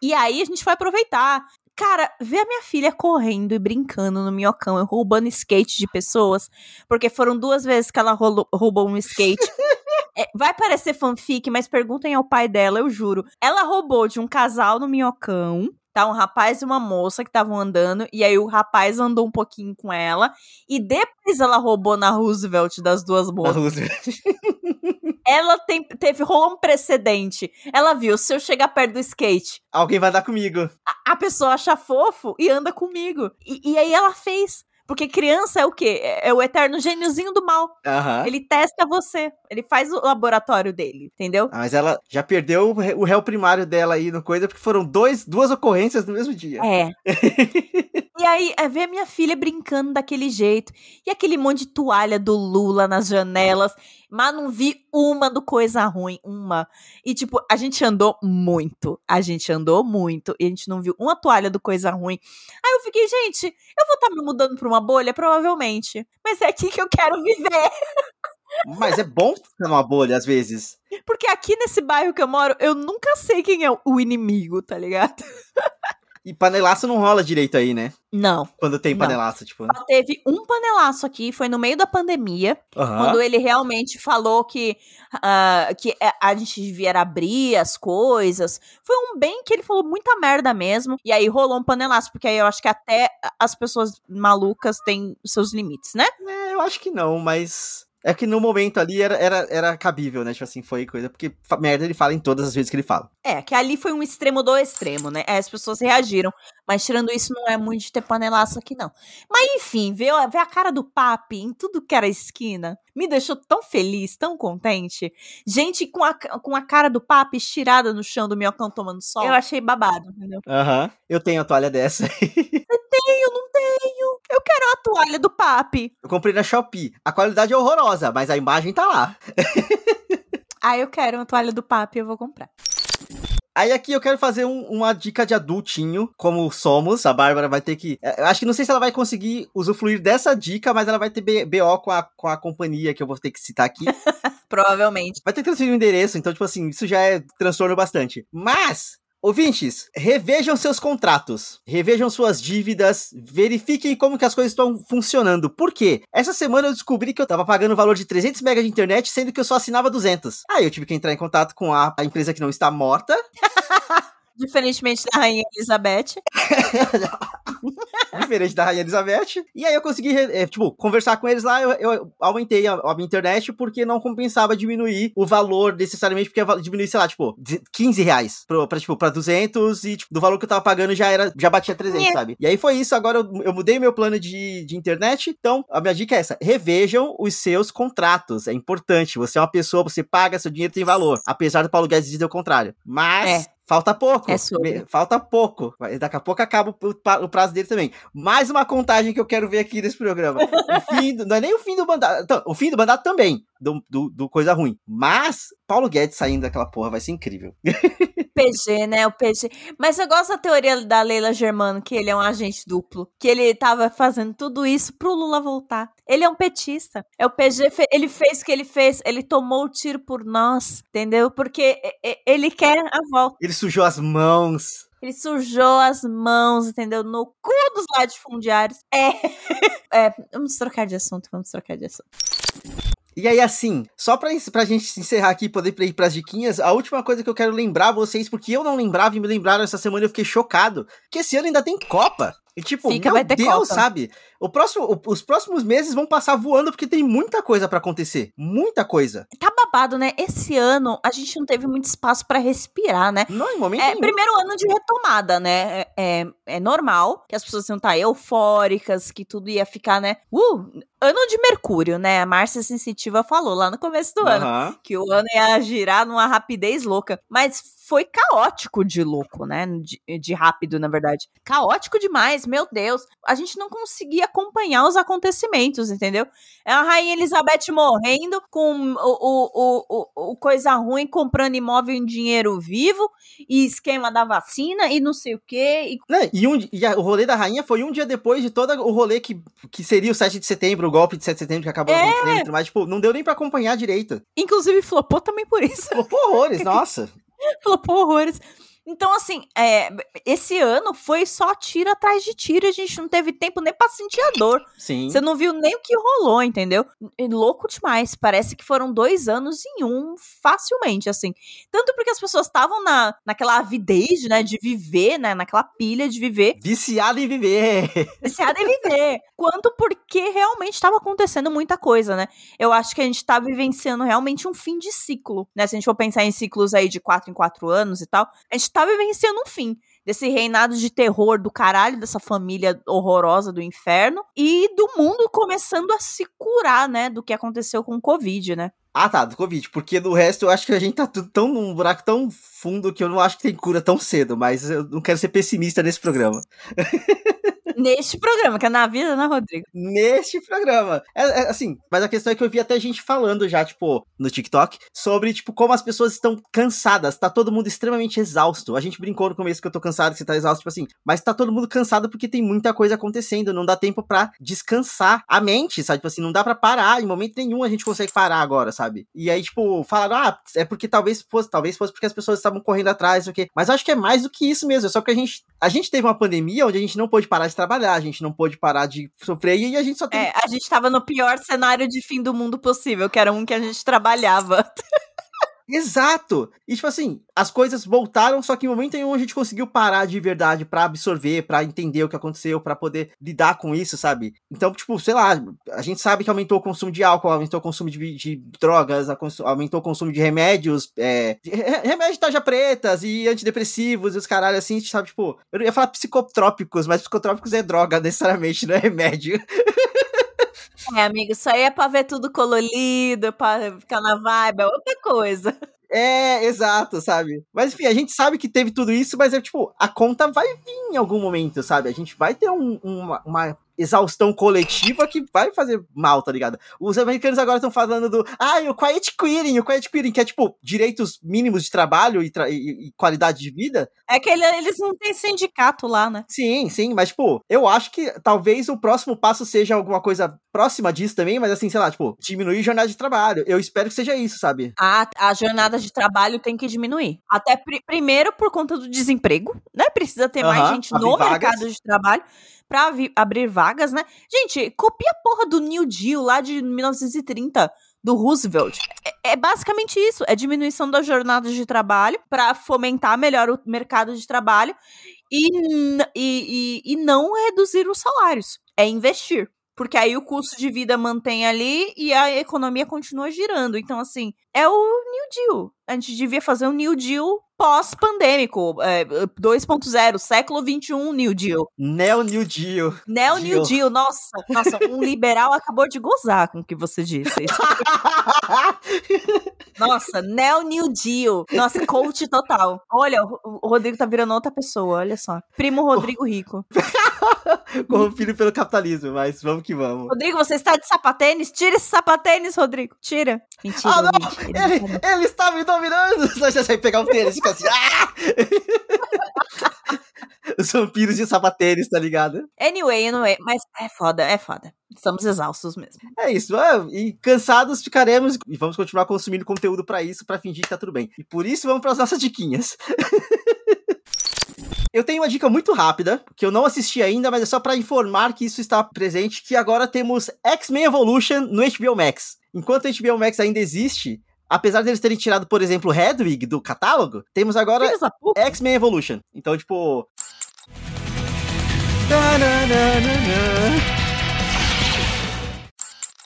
E aí a gente foi aproveitar. Cara, ver a minha filha correndo e brincando no minhocão roubando skate de pessoas, porque foram duas vezes que ela roubou um skate. É, vai parecer fanfic, mas perguntem ao pai dela, eu juro. Ela roubou de um casal no minhocão. Tá, um rapaz e uma moça que estavam andando, e aí o rapaz andou um pouquinho com ela, e depois ela roubou na Roosevelt das duas A moças. Ela tem, teve, rolou um precedente. Ela viu, se eu chegar perto do skate, Alguém vai dar comigo. a pessoa acha fofo e anda comigo. E, e aí ela fez. Porque criança é o quê? É é o eterno gêniozinho do mal. Aham. Ele testa você. Ele faz o laboratório dele, entendeu? Ah, mas ela já perdeu o réu primário dela aí no coisa, porque foram dois, duas ocorrências no mesmo dia. É. e aí, é ver a minha filha brincando daquele jeito. E aquele monte de toalha do Lula nas janelas. Mas não vi uma do coisa ruim. Uma. E, tipo, a gente andou muito. A gente andou muito. E a gente não viu uma toalha do coisa ruim. Aí eu fiquei, gente, eu vou estar me mudando pra uma bolha? Provavelmente. Mas é aqui que eu quero viver. Mas é bom ficar numa bolha, às vezes. Porque aqui nesse bairro que eu moro, eu nunca sei quem é o inimigo, tá ligado? E panelaço não rola direito aí, né? Não. Quando tem Não. panelaço, tipo. Só teve um panelaço aqui, foi no meio da pandemia. Quando ele realmente falou que, ah, que é, a gente devia abrir as coisas. Foi um bem que ele falou muita merda mesmo. E aí rolou um panelaço, porque aí eu acho que até as pessoas malucas têm seus limites, né? É, eu acho que não, mas. É que no momento ali era, era, era cabível, né? Tipo assim, foi coisa. Porque merda ele fala em todas as vezes que ele fala. É, que ali foi um extremo do extremo, né? Aí As pessoas reagiram. Mas tirando isso, não é muito de ter panelaço aqui, não. Mas enfim, ver, ver a cara do papi em tudo que era esquina me deixou tão feliz, tão contente. Gente com a, com a cara do papi estirada no chão do minhocão tomando sol. Eu achei babado, entendeu? Aham. Eu tenho a toalha dessa. Tenho, não tenho. Eu quero a toalha do papi. Eu comprei na Shopee. A qualidade é horrorosa, mas a imagem tá lá. Ah, eu quero uma toalha do papi, eu vou comprar. Aí aqui eu quero fazer um- uma dica de adultinho, como somos. A Bárbara vai ter que. é, Eu acho que não sei se ela vai conseguir usufruir dessa dica, mas ela vai ter BO com a, com a companhia que eu vou ter que citar aqui. Provavelmente. vai ter que transferir o endereço, então, tipo assim, isso já é transtorno bastante. Mas. Ouvintes, revejam seus contratos, revejam suas dívidas, verifiquem como que as coisas estão funcionando. Por quê? Essa semana eu descobri que eu tava pagando o valor de 300 MB de internet, sendo que eu só assinava 200. Aí eu tive que entrar em contato com a, a empresa que não está morta, Diferentemente da Rainha Elizabeth. diferente da Rainha Elizabeth. E aí eu consegui, é, tipo, conversar com eles lá, eu, eu aumentei a, a minha internet porque não compensava diminuir o valor necessariamente, porque diminuir, sei lá, tipo, de- 15 reais pro, pra, tipo, pra 200 e, tipo, do valor que eu tava pagando já era, já batia 300, É. sabe? E aí foi isso, agora eu, eu mudei meu plano de, de internet, então a minha dica é essa, revejam os seus contratos, é importante, você é uma pessoa, você paga, seu dinheiro tem valor, apesar do Paulo Guedes dizer o contrário. Mas... É. Falta pouco. É sobre. Falta pouco. Daqui a pouco acaba o prazo dele também. Mais uma contagem que eu quero ver aqui nesse programa. O fim do- não é nem o fim do mandato. então, O fim do mandato também. Do, do, do coisa ruim. Mas Paulo Guedes saindo daquela porra vai ser incrível. PG, né? O PG. Mas eu gosto da teoria da Leila Germano, que ele é um agente duplo. Que ele tava fazendo tudo isso pro Lula voltar. Ele é um petista. É o PG, ele fez o que ele fez. Ele tomou o tiro por nós, entendeu? Porque ele quer a volta. Ele sujou as mãos. Ele sujou as mãos, entendeu? No cu dos latifundiários. É. é. Vamos trocar de assunto, vamos trocar de assunto. E aí, assim, só pra, pra gente encerrar aqui e poder ir pras diquinhas, a última coisa que eu quero lembrar vocês, porque eu não lembrava e me lembraram essa semana eu fiquei chocado, que esse ano ainda tem Copa. E tipo, Fica, meu Deus, Copa. sabe? O próximo, os próximos meses vão passar voando porque tem muita coisa pra acontecer. Muita coisa. Tá babado, né? Esse ano a gente não teve muito espaço pra respirar, né? Não, em momento É, nenhum. primeiro ano de retomada, né? É, é, é normal que as pessoas iam estar eufóricas, que tudo ia ficar, né? Uh, ano de Mercúrio, né? A Márcia Sensitiva falou lá no começo do ano Aham. que o ano ia girar numa rapidez louca. Mas foi caótico de louco, né? De, de rápido, na verdade. Caótico demais, meu Deus. A gente não conseguia acompanhar os acontecimentos, entendeu? É a Rainha Elizabeth morrendo, com o, o, o, o, coisa ruim comprando imóvel em dinheiro vivo, e esquema da vacina, e não sei o quê. E Né, E, um, e a- o rolê da rainha foi um dia depois de todo o rolê que, que seria o 7 de setembro, o golpe de 7 de setembro que acabou É. acontecendo, mas, tipo, não deu nem pra acompanhar direito. inclusive flopou também por isso. Pô, horrores, nossa. Flopou horrores. Então, assim, é, esse ano foi só tiro atrás de tiro, e a gente não teve tempo nem pra sentir a dor. Sim. Você não viu nem o que rolou, entendeu? É louco demais. Parece que foram dois anos em um, facilmente, assim. Tanto porque as pessoas estavam na, naquela avidez, né, de viver, né, naquela pilha de viver, Viciado em viver. viciada em viver. Quanto porque realmente estava acontecendo muita coisa, né? Eu acho que a gente tá vivenciando realmente um fim de ciclo, né? Se a gente for pensar em ciclos aí de quatro em quatro anos e tal, a gente tá vivenciando um fim desse reinado de terror do caralho, dessa família horrorosa do inferno e do mundo começando a se curar, né, do que aconteceu com o Covid, né? Ah, tá, do Covid. Porque no resto eu acho que a gente tá tudo tão num buraco tão fundo que eu não acho que tem cura tão cedo, mas eu não quero ser pessimista nesse programa. Neste programa, que é na vida, né, Rodrigo? Neste programa. É, é, assim, mas a questão é que eu vi até gente falando já, tipo, no TikTok, sobre, tipo, como as pessoas estão cansadas. Tá todo mundo extremamente exausto. A gente brincou no começo que eu tô cansado, que você tá exausto, tipo assim. Mas tá todo mundo cansado porque tem muita coisa acontecendo. Não dá tempo pra descansar a mente, sabe? Tipo assim, não dá pra parar. Em momento nenhum a gente consegue parar agora, sabe? E aí, tipo, falaram, ah, é porque talvez fosse, talvez fosse porque as pessoas estavam correndo atrás, o quê. Mas acho que é mais do que isso mesmo. É só porque a gente, a gente teve uma pandemia onde a gente não pôde parar de trabalhar, a gente não pôde parar de sofrer e a gente só tem É, a gente tava no pior cenário de fim do mundo possível, que era um que a gente trabalhava. Exato! E tipo assim, as coisas voltaram, só que em momento nenhum a gente conseguiu parar de verdade pra absorver, pra entender o que aconteceu, pra poder lidar com isso, sabe? Então, tipo, sei lá, a gente sabe que aumentou o consumo de álcool, aumentou o consumo de, de drogas, aumentou o consumo de remédios, é, de- re- remédios de tarja pretas e antidepressivos e os caralho assim, sabe? Tipo, eu ia falar psicotrópicos, mas psicotrópicos é droga necessariamente, não é remédio. É, amigo, isso aí é pra ver tudo colorido, pra ficar na vibe, é outra coisa. É, exato, sabe? Mas enfim, a gente sabe que teve tudo isso, mas é tipo, a conta vai vir em algum momento, sabe? A gente vai ter um- uma, uma exaustão coletiva que vai fazer mal, tá ligado? Os americanos agora estão falando do. Ah, o quiet quitting, o quiet quitting, que é tipo, direitos mínimos de trabalho e, tra- e- e qualidade de vida. É que ele- eles não têm sindicato lá, né? Sim, sim, mas, tipo, eu acho que talvez o próximo passo seja alguma coisa próxima disso também, mas assim, sei lá, tipo, diminuir a jornada de trabalho. Eu espero que seja isso, sabe? A, a jornada de trabalho tem que diminuir. Até pri- primeiro por conta do desemprego, né? Precisa ter mais gente no vagas. mercado de trabalho pra abrir vagas, né? Gente, copia a porra do New Deal lá de 1930 do Roosevelt. É, é basicamente isso, é diminuição das jornadas de trabalho pra fomentar melhor o mercado de trabalho e, e, e, e não reduzir os salários. É investir. Porque aí o custo de vida mantém ali e a economia continua girando. Então, assim, é o New Deal. A gente devia fazer um New Deal pós-pandêmico. É, 2.0, século 21 New Deal. Neo New Deal. Neo New Deal. Deal, nossa. Nossa, um liberal acabou de gozar com o que você disse. Nossa, Neo New Deal. Nossa, coach total. Olha, o Rodrigo tá virando outra pessoa, olha só. Primo Rodrigo Rico. Corrompido pelo capitalismo, mas vamos que vamos. Rodrigo, você está de sapatênis? Tira esse sapatênis, Rodrigo. Tira. Mentira, Ah, não! gente. Ele tá- ele está me dominando! Já sai pegar um tênis e fica assim. Ah! Os vampiros de sapatênis, tá ligado? Anyway, anyway, mas é foda, é foda. Estamos exaustos mesmo. É isso. ah, E cansados ficaremos e vamos continuar consumindo conteúdo pra isso, pra fingir que tá tudo bem. E por isso vamos pras nossas diquinhas. Eu tenho uma dica muito rápida, que eu não assisti ainda, mas é só pra informar que isso está presente, que agora temos X-Men Evolution no HBO Max. Enquanto o HBO Max ainda existe, apesar deles terem tirado, por exemplo, Hedwig do catálogo, temos agora. X-Men Evolution. Então, tipo. Tananana.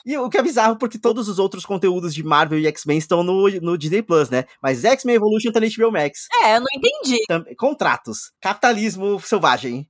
E o que é bizarro, porque todos os outros conteúdos de Marvel e X-Men estão no, no Disney Plus, né? Mas X-Men Evolution tá no HBO Max. É, eu não entendi. Contratos. Capitalismo selvagem.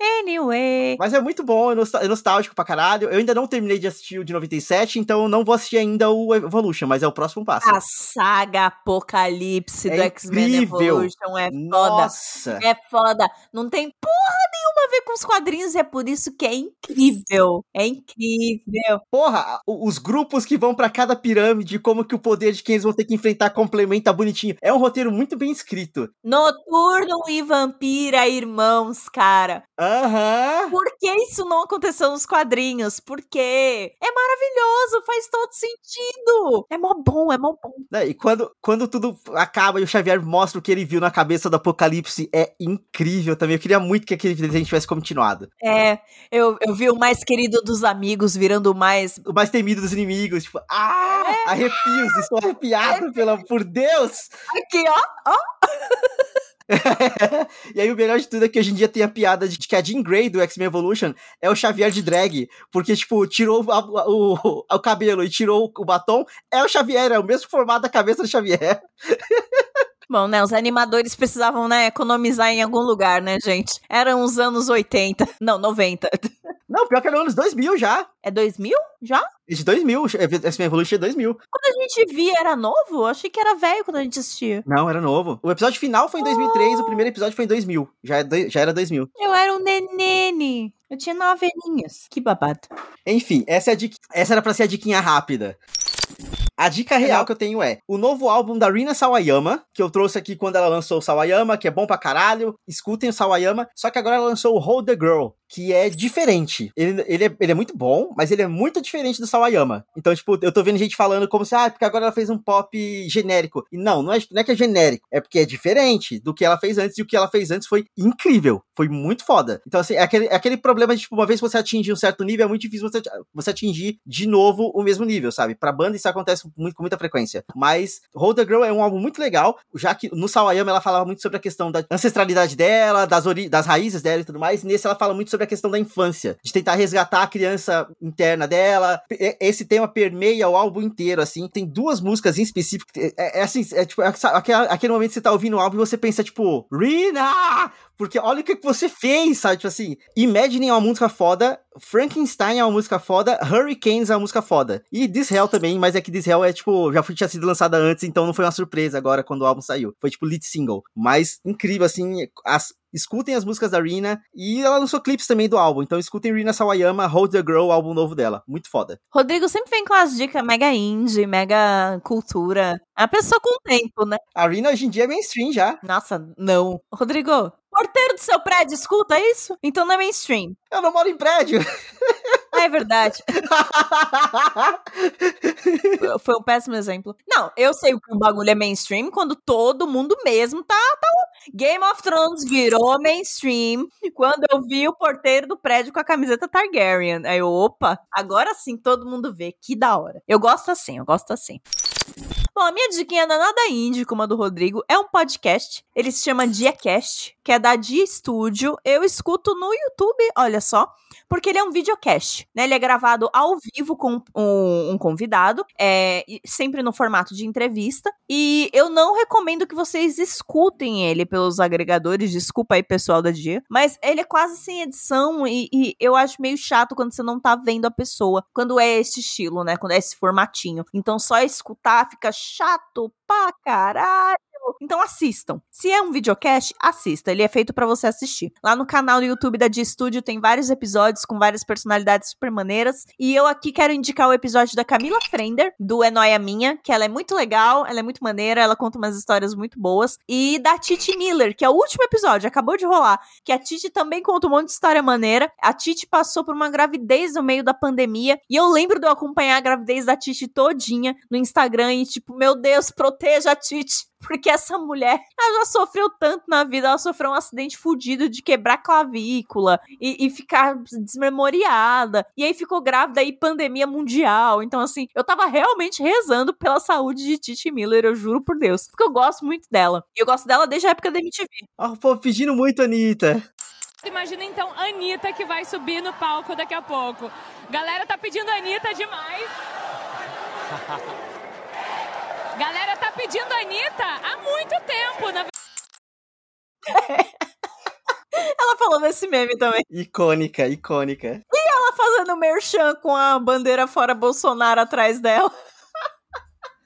Anyway. Mas é muito bom, é é nostálgico pra caralho. Eu ainda não terminei de assistir o de 97, então eu não vou assistir ainda o Evolution, mas é o próximo passo. A saga Apocalipse É do X-Men. Evolution é foda. Nossa! É foda. Não tem porra nenhuma a ver com os quadrinhos, e é por isso que é incrível. É incrível. Porra, os grupos que vão pra cada pirâmide, como que o poder de quem eles vão ter que enfrentar complementa bonitinho. É um roteiro muito bem escrito. Noturno e Vampira, irmãos, cara. Aham. Por que isso não aconteceu nos quadrinhos? Por quê? É maravilhoso, faz todo sentido. É mó bom, é mó bom. Né, E quando, quando tudo acaba e o Xavier mostra o que ele viu na cabeça do Apocalipse, é incrível também. Eu queria muito que aquele desenho tivesse continuado. É, eu, eu vi o mais querido dos amigos virando o mais. O mais temido dos inimigos, tipo, ah! Arrepios, estou arrepiado, pelo, por Deus! Aqui, ó. e aí o melhor de tudo é que hoje em dia tem a piada de que a Jean Grey do X-Men Evolution é o Xavier de drag, porque, tipo, tirou a- o, o, cabelo e tirou o batom, é o Xavier, é o mesmo formato da cabeça do Xavier. Bom, né? Os animadores precisavam, né, economizar em algum lugar, né, gente? Eram os anos 80. Não, 90. Não, pior que era anos 2000 já. É 2000? Já? É De 2000, X-Men Evolution é 2000. Quando a gente via, era novo? Achei que era velho quando a gente assistia. Não, era novo. O episódio final foi em 2003, o primeiro episódio foi em 2000. Já, é já era 2000. Eu era um nenene. Eu tinha nove aninhos. Que babado. Enfim, essa, é a dica, essa era pra ser a diquinha rápida. A dica real que eu tenho é o novo álbum da Rina Sawayama, que eu trouxe aqui quando ela lançou o Sawayama, que é bom pra caralho. Escutem o Sawayama. Só que agora ela lançou o Hold the Girl, que é diferente. Ele, ele, é, ele é muito bom, mas ele é muito diferente do Sawayama. Então, tipo, eu tô vendo gente falando como se, ah, porque agora ela fez um pop genérico. E não, não é, não é que é genérico, é porque é diferente do que ela fez antes, e o que ela fez antes foi incrível. Foi muito foda. Então, assim, é aquele, é aquele problema de, tipo, uma vez que você atinge um certo nível, é muito difícil você, você atingir de novo o mesmo nível, sabe? Pra banda isso acontece muito, com muita frequência. Mas Hold the Girl é um álbum muito legal, já que no Sawayama ela falava muito sobre a questão da ancestralidade dela, das, ori das raízes dela e tudo mais, e nesse ela fala muito sobre a questão da infância, de tentar resgatar a criança interna dela. Esse tema permeia o álbum inteiro, assim. Tem duas músicas em específico. É, é- assim, é tipo, é, sabe, aquela- aquele momento que você tá ouvindo o álbum e você pensa, tipo, Rina! Porque olha o que que você fez, sabe? Tipo assim, Imagine é uma música foda, Frankenstein é uma música foda, Hurricanes é uma música foda. E This Hell também, mas é que This Hell é tipo, já foi, tinha sido lançada antes, então não foi uma surpresa agora quando o álbum saiu. Foi tipo lead single. Mas incrível, assim, as, escutem as músicas da Rina. E ela lançou clipes também do álbum, então escutem Rina Sawayama, Hold the Girl, o álbum novo dela. Muito foda. Rodrigo sempre vem com as dicas mega indie, mega cultura. É uma pessoa com tempo, né? A Rina hoje em dia é mainstream já. Nossa, não. Rodrigo, porteiro do seu prédio, escuta isso? Então não é mainstream. Eu não moro em prédio. Ah, é verdade. Foi um péssimo exemplo. Não, eu sei que o bagulho é mainstream quando todo mundo mesmo tá. Game of Thrones virou mainstream quando eu vi o porteiro do prédio com a camiseta Targaryen. Aí, eu, opa, agora sim todo mundo vê. Que da hora. Eu gosto assim, eu gosto assim. Bom, a minha diquinha não é nada indie, como a do Rodrigo, é um podcast. Ele se chama DiaCast, que é da Dia Studio. Eu escuto no YouTube, olha só, porque ele é um videocast, né? Ele é gravado ao vivo com um, um convidado, é, sempre no formato de entrevista. E eu não recomendo que vocês escutem ele pelos agregadores, desculpa aí, pessoal da Dia, mas ele é quase sem edição e, e eu acho meio chato quando você não tá vendo a pessoa, quando é esse estilo, né? Quando é esse formatinho. Então só escutar fica chato pra caralho. Então assistam. Se é um videocast, assista. Ele é feito pra você assistir. Lá no canal do YouTube da Dia Studio tem vários episódios com várias personalidades super maneiras. E eu aqui quero indicar o episódio da Camila Frender, do É Noia Minha, que ela é muito legal, ela é muito maneira, ela conta umas histórias muito boas. E da Titi Miller, que é o último episódio, acabou de rolar. Que a Titi também conta um monte de história maneira. A Titi passou por uma gravidez no meio da pandemia. E eu lembro de eu acompanhar a gravidez da Titi todinha no Instagram e tipo, meu Deus, proteja a Titi. Porque essa mulher, ela já sofreu tanto na vida, ela sofreu um acidente fudido de quebrar clavícula e, e ficar desmemoriada. E aí ficou grávida e pandemia mundial. Então, assim, eu tava realmente rezando pela saúde de Titi Miller, eu juro por Deus. Porque eu gosto muito dela. E eu gosto dela desde a época da MTV. Ó, pô, pedindo muito, Anitta. Imagina então a Anitta que vai subir no palco daqui a pouco. Galera tá pedindo a Anitta demais. Galera tá pedindo a Anitta há muito tempo, na Ela falou nesse meme também. Icônica, icônica. Ela fazendo merchan com a bandeira fora Bolsonaro atrás dela.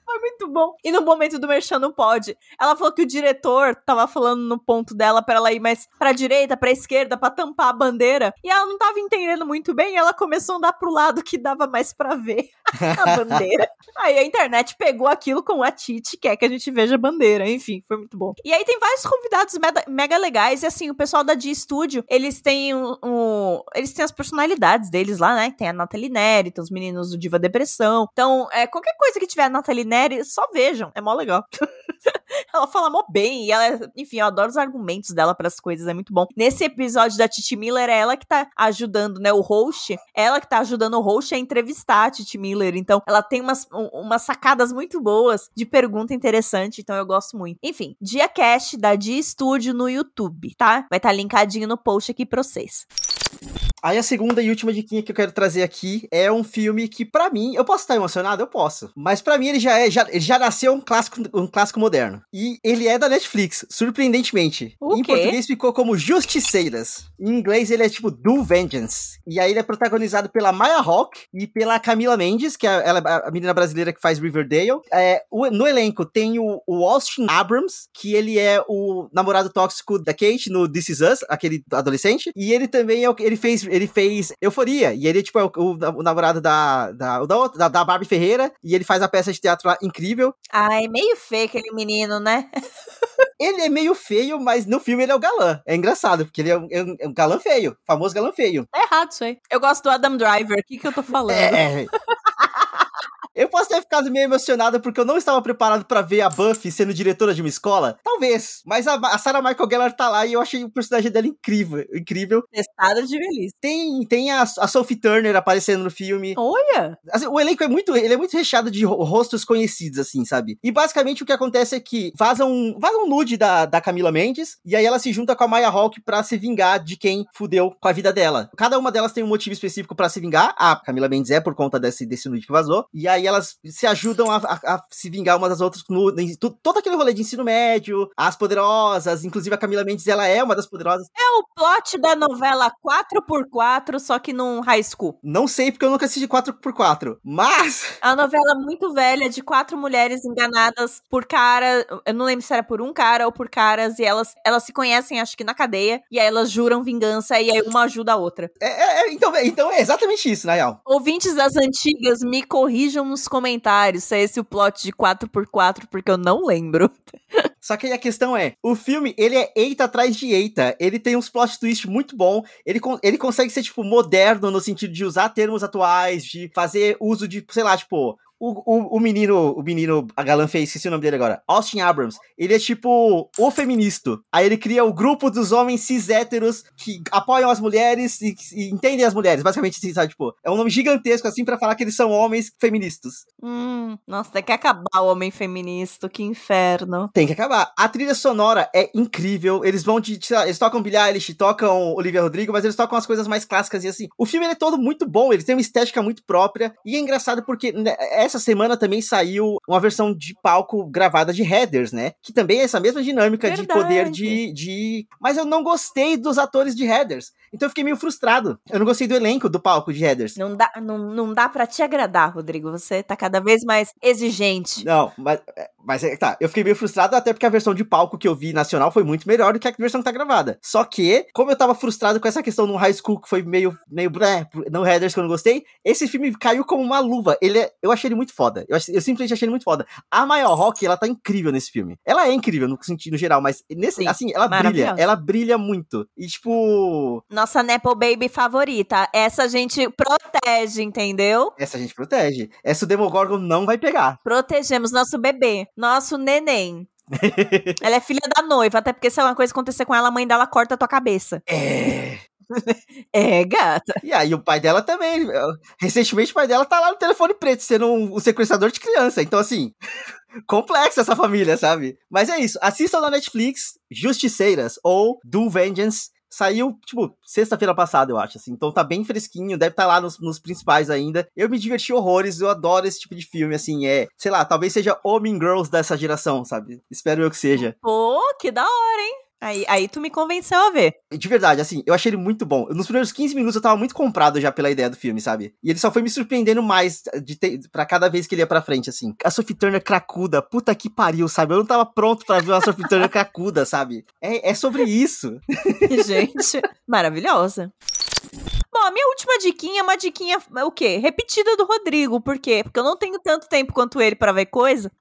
Foi muito bom. E no momento do merchan não pode. Ela falou que o diretor tava falando no ponto dela pra ela ir mais pra direita, pra esquerda, pra tampar a bandeira. E ela não tava entendendo muito bem. E ela começou a andar pro lado que dava mais pra ver a bandeira. Aí a internet pegou aquilo com a Titi, quer que a gente veja a bandeira. Enfim, foi muito bom. E aí tem vários convidados mega, mega legais. E assim, o pessoal da G Studio, eles têm um, um- Eles têm as personalidades deles lá, né? Tem a Nathalie Neri, tem os meninos do Diva Depressão. Então, é, qualquer coisa que tiver a Nathalie Neri, só vejam. É mó legal. ela fala mó bem. E ela, enfim, eu adoro os argumentos dela para as coisas, é muito bom. Nesse episódio da Titi Miller, é ela que tá ajudando, né? O host, ela que tá ajudando o host a entrevistar a Titi Miller. Então, ela tem umas, um- umas sacadas muito boas de pergunta interessante. Então, eu gosto muito. Enfim, Dia Cast da Dia Studio no YouTube, tá? Vai estar linkadinho no post aqui pra vocês. Aí a segunda e última diquinha que eu quero trazer aqui é um filme que, pra mim, eu posso estar emocionado? Eu posso. Mas pra mim ele já é, já, ele já nasceu um clássico, um clássico moderno. E ele é da Netflix, surpreendentemente. O em quê? português ficou como Justiceiras. Em inglês ele é tipo Do Vengeance. E aí ele é protagonizado pela Maya Hawke e pela Camila Mendes, que é ela, a menina brasileira que faz Riverdale. É, o- no elenco tem o, o Austin Abrams, que ele é o namorado tóxico da Kate no This Is Us, aquele adolescente. E ele também é o ele fez, ele fez Euforia. E ele tipo é o, o- o namorado da da, da, da Barbie Ferreira. E ele faz a peça de teatro lá incrível. Ai, meio feio aquele menino, né? Ele é meio feio, mas no filme ele é o galã. É engraçado, porque ele é um, é um- é um galã feio, famoso galã feio. Tá errado isso aí. Eu gosto do Adam Driver. O que, que eu tô falando? É. Eu posso ter ficado meio emocionado porque eu não estava preparado pra ver a Buffy sendo diretora de uma escola. Talvez. Mas a, a Sarah Michael Gellar tá lá e eu achei o personagem dela incrível. Incrível. Testada de velhice. Tem, tem a, a Sophie Turner aparecendo no filme. Olha! Assim, o elenco é muito, ele é muito recheado de ro- rostos conhecidos, assim, sabe? E basicamente o que acontece é que vaza um, vaza um nude da, da Camila Mendes, e aí ela se junta com a Maya Hawke pra se vingar de quem fudeu com a vida dela. Cada uma delas tem um motivo específico pra se vingar. A Camila Mendes é por conta desse, desse nude que vazou. E aí elas se ajudam a, a- a se vingar umas das outras no, em todo aquele rolê de ensino médio, as poderosas, inclusive a Camila Mendes, ela é uma das poderosas. É o plot da novela 4x4, só que num high school. Não sei porque eu nunca assisti 4x4, mas É uma novela muito velha de quatro mulheres enganadas por cara. Eu não lembro se era por um cara ou por caras. E elas, elas se conhecem, acho que na cadeia. E aí elas juram vingança e aí uma ajuda a outra. é, é- é- então, então é exatamente isso, na real. Ouvintes das antigas, me corrijam nos comentários se é esse o plot de 4x4, porque eu não lembro. Só que a questão é, o filme, ele é eita atrás de eita. Ele tem uns plot twist muito bom. Ele, ele consegue ser, tipo, moderno no sentido de usar termos atuais, de fazer uso de, sei lá, tipo... O, o, o menino, o menino, a galã fez, esqueci o nome dele agora, Austin Abrams, ele é tipo o feministo. Aí ele cria o grupo dos homens cis héteros que apoiam as mulheres e, e entendem as mulheres, basicamente assim, sabe? Tipo, é um nome gigantesco assim pra falar que eles são homens feministas. Hum, nossa, tem que acabar o homem feminista, que inferno. Tem que acabar. A trilha sonora é incrível. Eles vão de. sei lá, Eles tocam Billie Eilish, tocam Olivia Rodrigo, mas eles tocam as coisas mais clássicas e assim. O filme ele é todo muito bom, ele tem uma estética muito própria. E é engraçado porque né, essa semana também saiu uma versão de palco gravada de Headers, né? Que também é essa mesma dinâmica de Verdade. poder de, de. Mas eu não gostei dos atores de Headers. Então eu fiquei meio frustrado. Eu não gostei do elenco do palco de Headers. Não dá, não, não dá pra te agradar, Rodrigo. Você tá cada vez mais exigente. Não, mas, mas é, tá, eu fiquei meio frustrado até porque a versão de palco que eu vi nacional foi muito melhor do que a versão que tá gravada. Só que, como eu tava frustrado com essa questão no high school que foi meio, meio, blé, no Headers que eu não gostei, esse filme caiu como uma luva. Ele é, eu achei ele muito foda. Eu, eu simplesmente achei ele muito foda. A Maya Rock, ela tá incrível nesse filme. Ela é incrível no sentido geral, mas nesse, Sim, assim, ela brilha. Ela brilha muito. E tipo, Nossa Nepo Baby favorita. Essa a gente protege, entendeu? essa a gente protege. Essa o Demogorgon não vai pegar. Protegemos nosso bebê, nosso neném. ela é filha da noiva, até porque se alguma coisa acontecer com ela, a mãe dela corta a tua cabeça. É. É, gata. E aí o pai dela também. Recentemente o pai dela tá lá no telefone preto, sendo um, um sequestrador de criança. Então, assim, complexa essa família, sabe? Mas é isso. Assistam na Netflix Justiceiras ou Do Vengeance. Saiu, tipo, sexta-feira passada, eu acho, assim. Então tá bem fresquinho, deve estar tá lá nos, nos, principais ainda. Eu me diverti horrores, eu adoro esse tipo de filme, assim. É, sei lá, talvez seja Homem Girls dessa geração, sabe? Espero eu que seja. Pô, que da hora, hein? Aí, aí tu me convenceu a ver. De verdade, assim, eu achei ele muito bom. Nos primeiros 15 minutos eu tava muito comprado já pela ideia do filme, sabe? E ele só foi me surpreendendo mais de ter, pra cada vez que ele ia pra frente, assim. A Sophie Turner cracuda, puta que pariu, sabe? Eu não tava pronto para ver uma Sophie Turner cracuda, sabe? É, é sobre isso. Gente, maravilhosa. Bom, a minha última diquinha é uma diquinha, o quê? Repetida do Rodrigo. Por quê? Porque eu não tenho tanto tempo quanto ele para ver coisa.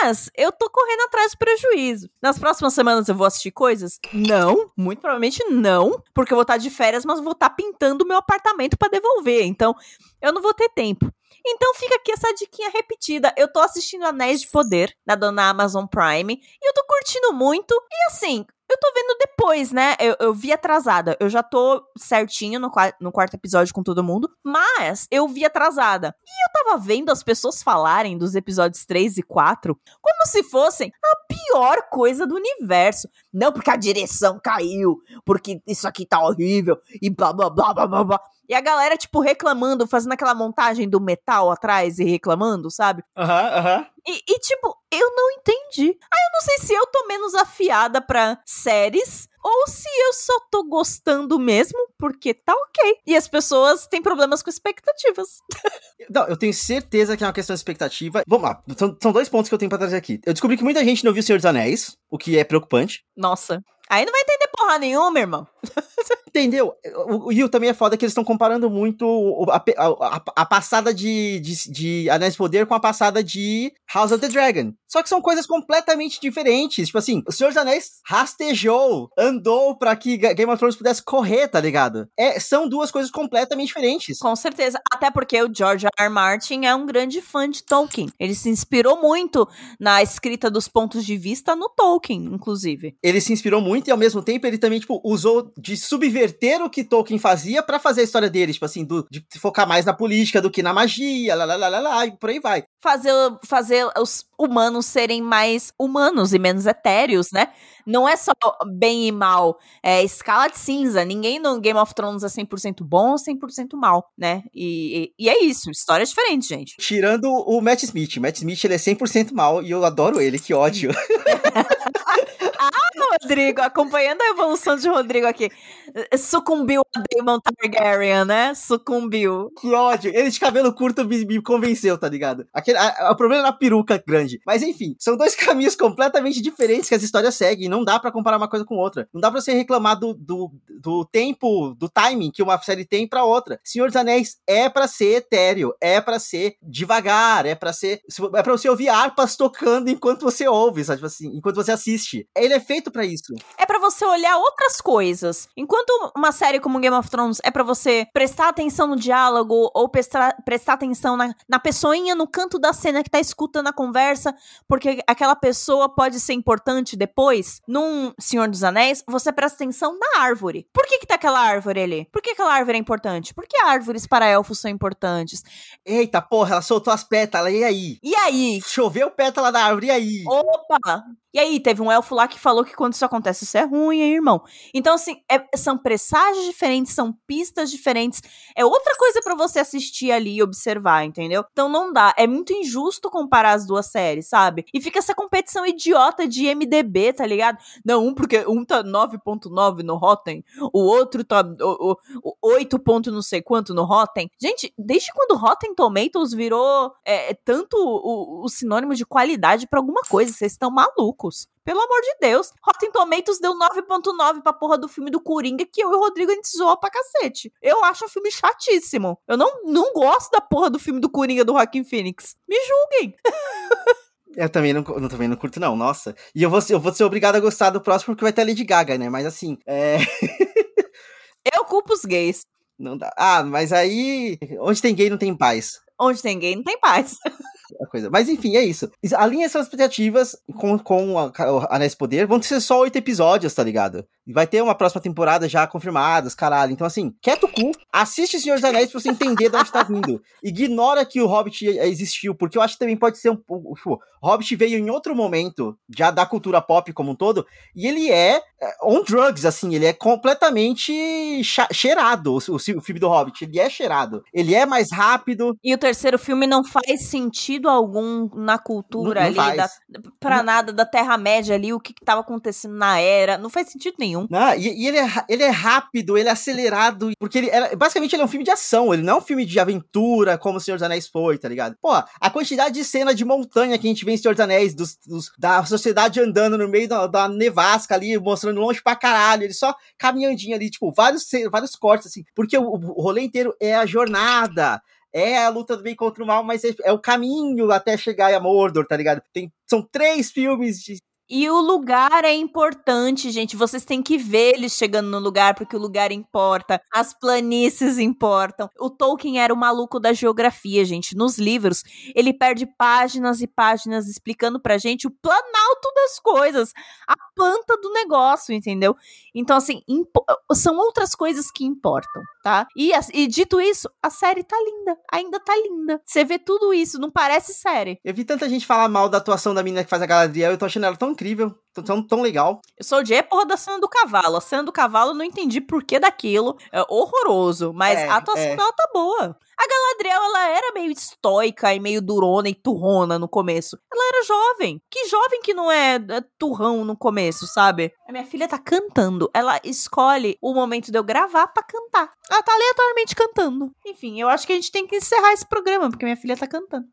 Mas eu tô correndo atrás do prejuízo. Nas próximas semanas eu vou assistir coisas? Não, muito provavelmente não, porque eu vou estar de férias, mas vou estar pintando o meu apartamento para devolver. Então, eu não vou ter tempo. Então fica aqui essa diquinha repetida. Eu tô assistindo Anéis de Poder, da dona Amazon Prime, e eu tô curtindo muito. E assim, eu tô vendo depois, né? Eu, eu vi atrasada. Eu já tô certinho no, no quarto episódio com todo mundo, mas eu vi atrasada. E eu tava vendo as pessoas falarem dos episódios 3 e 4 como se fossem a pior coisa do universo. Não porque a direção caiu, porque isso aqui tá horrível e blá blá blá blá blá blá. E a galera, tipo, reclamando, fazendo aquela montagem do metal atrás e reclamando, sabe? Aham, uhum, aham. Uhum. E, e, tipo, eu não entendi. Aí eu não sei se eu tô menos afiada pra séries ou se eu só tô gostando mesmo, porque tá ok. E as pessoas têm problemas com expectativas. Não, eu tenho certeza que é uma questão de expectativa. Vamos lá, são, são dois pontos que eu tenho pra trazer aqui. Eu descobri que muita gente não viu Senhor dos Anéis, o que é preocupante. Nossa. Aí não vai entender porra nenhuma, irmão. Entendeu? O Yu também é foda que eles estão comparando muito a, a, a passada de, de, de Anéis Poder com a passada de House of the Dragon. Só que são coisas completamente diferentes. Tipo assim, o Senhor dos Anéis rastejou, andou para que Game of Thrones pudesse correr, tá ligado? É, são duas coisas completamente diferentes. Com certeza. Até porque o George R. R. Martin é um grande fã de Tolkien. Ele se inspirou muito na escrita dos pontos de vista no Tolkien, inclusive. Ele se inspirou muito e ao mesmo tempo ele também, tipo, usou de subverter o que Tolkien fazia para fazer a história dele, tipo assim, do, de focar mais na política do que na magia, lá, lá, lá, lá, lá, e por aí vai. Fazer, fazer os humanos serem mais humanos e menos etéreos, né? Não é só bem e mal, é escala de cinza. Ninguém no Game of Thrones é 100% bom ou 100% mal, né? E, e, e, é isso, história é diferente, gente. Tirando o Matt Smith. Matt Smith, ele é 100% mal e eu adoro ele, que ódio. ah, Rodrigo, acompanhando a evolução de Rodrigo aqui. Sucumbiu a Daemon Targaryen, né? Sucumbiu. Que ódio. Ele de cabelo curto me, me convenceu, tá ligado? Aquele, a, o problema é na peruca grande. Mas enfim, são dois caminhos completamente diferentes que as histórias seguem. Não dá para comparar uma coisa com outra. Não dá pra você reclamar do, do, do tempo, do timing que uma série tem para outra. Senhor dos Anéis é para ser etéreo, é para ser devagar, é para ser. É pra você ouvir harpas tocando enquanto você ouve, sabe? Tipo assim, enquanto você assiste. Ele é feito para isso. É para você olhar outras coisas. Enquanto uma série como Game of Thrones é para você prestar atenção no diálogo ou prestar, prestar atenção na, na pessoinha no canto da cena que tá escutando a conversa, porque aquela pessoa pode ser importante depois, num Senhor dos Anéis, você presta atenção na árvore. Por que que tá aquela árvore ali? Por que aquela árvore é importante? Por que árvores para elfos são importantes? Eita porra, ela soltou as pétalas, e aí? E aí? Choveu pétala da árvore, e aí? Opa! E aí, teve um elfo lá que falou que quando isso acontece, isso é ruim, hein, irmão? Então, assim, é, são presságios diferentes, são pistas diferentes. É outra coisa para você assistir ali e observar, entendeu? Então não dá. É muito injusto comparar as duas séries, sabe? E fica essa competição idiota de MDB, tá ligado? Não, um porque um tá 9.9 no Rotten, o outro tá o, o, o 8 ponto não sei quanto no Rotten. Gente, desde quando Rotten Tomatoes virou é, tanto o, o sinônimo de qualidade para alguma coisa, vocês estão malucos. Pelo amor de Deus. Rotten Tomatoes deu 9.9 pra porra do filme do Coringa, que eu e o Rodrigo a gente zoou pra cacete. Eu acho um filme chatíssimo. Eu não, não gosto da porra do filme do Coringa do Joaquin Phoenix. Me julguem. Eu também não, eu também não curto, não, nossa. E eu vou, eu vou ser obrigado a gostar do próximo porque vai ter Lady Gaga, né? Mas assim, é. eu culpo os gays. Não dá. Ah, mas aí. Onde tem gay não tem paz. Onde tem gay não tem paz. a coisa. Mas enfim, é isso. Alinha essas expectativas com, com a Anéis Poder. Vão ser só oito episódios, tá ligado? Vai ter uma próxima temporada já confirmadas, caralho. Então, assim, quieto o cu, assiste Senhor dos Anéis pra você entender de onde tá vindo. Ignora que o Hobbit existiu, porque eu acho que também pode ser um pouco. Tipo, Hobbit veio em outro momento, já da cultura pop como um todo, e ele é, é on drugs, assim, ele é completamente cheirado, o, o, o filme do Hobbit. Ele é cheirado. Ele é mais rápido. E o terceiro filme não faz sentido algum na cultura não, não ali, da, pra não. nada da Terra-média ali, o que, que tava acontecendo na era. Não faz sentido nenhum. Não, e, e ele, é, ele é rápido, ele é acelerado, porque ele era, basicamente ele é um filme de ação, ele não é um filme de aventura como o Senhor dos Anéis foi, tá ligado? Pô, a quantidade de cena de montanha que a gente vê em Senhor dos Anéis, dos, dos da sociedade andando no meio da, da, nevasca ali, mostrando longe pra caralho, ele só caminhandinho ali, tipo, vários, vários cortes, assim, porque o, o rolê inteiro é a jornada, é a luta do bem contra o mal, mas é, é, o caminho até chegar a Mordor, tá ligado? Tem, são três filmes de e o lugar é importante, gente. Vocês têm que ver eles chegando no lugar, porque o lugar importa. As planícies importam. O Tolkien era o maluco da geografia, gente. Nos livros, ele perde páginas e páginas explicando pra gente o planalto das coisas, a planta do negócio, entendeu? Então, assim, são outras coisas que importam, tá? E, e dito isso, a série tá linda. Ainda tá linda. Você vê tudo isso, não parece série. Eu vi tanta gente falar mal da atuação da menina que faz a Galadriel, eu tô achando ela tão incrível, tão, tão legal. Eu sou de porra da cena do cavalo. A cena do cavalo eu não entendi por que daquilo. É horroroso, mas é, a atuação é. dela tá boa. A Galadriel, ela era meio estoica e meio durona e turrona no começo. Ela era jovem. Que jovem que não é, é turrão no começo, sabe? A minha filha tá cantando. Ela escolhe o momento de eu gravar para cantar. Ela tá aleatoriamente cantando. Enfim, eu acho que a gente tem que encerrar esse programa, porque minha filha tá cantando.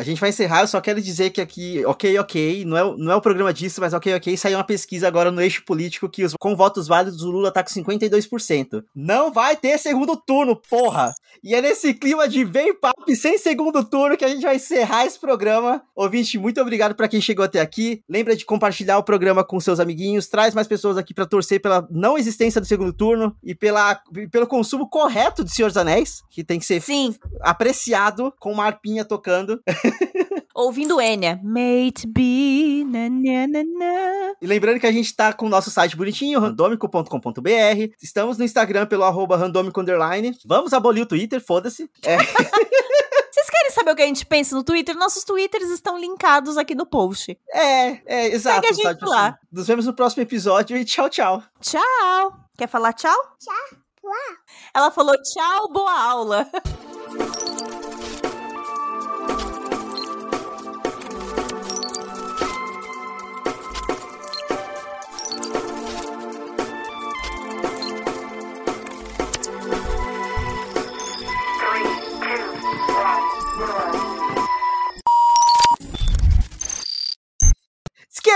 A gente vai encerrar, eu só quero dizer que aqui, ok, ok, não é, não é o programa disso, mas ok, ok, saiu uma pesquisa agora no eixo político que os, com votos válidos o Lula tá com 52%. Não vai ter segundo turno, porra! E é nesse clima de vem papo sem segundo turno que a gente vai encerrar esse programa. Ouvinte, muito obrigado para quem chegou até aqui. Lembra de compartilhar o programa com seus amiguinhos, traz mais pessoas aqui para torcer pela não existência do segundo turno e pela, pelo consumo correto de Senhor dos Anéis, que tem que ser Sim. apreciado com uma arpinha tocando. Ouvindo Enya. Mate be. Na, na, na, na. E lembrando que a gente tá com o nosso site bonitinho, randomico.com.br. Estamos no Instagram pelo arroba randomico underline. Vamos abolir o Twitter, foda-se. É. Vocês querem saber o que a gente pensa no Twitter? Nossos Twitters estão linkados aqui no post. É, é, exato. Segue a gente lá. Nos vemos no próximo episódio e tchau, tchau. Tchau. Quer falar tchau? Tchau. Ela falou tchau, boa aula.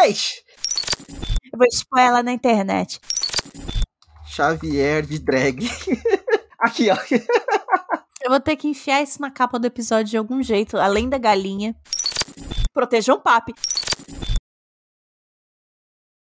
Eu vou expor ela na internet. Xavier de drag. Aqui, ó. Eu vou ter que enfiar isso na capa do episódio de algum jeito, além da galinha. Protejam o papi.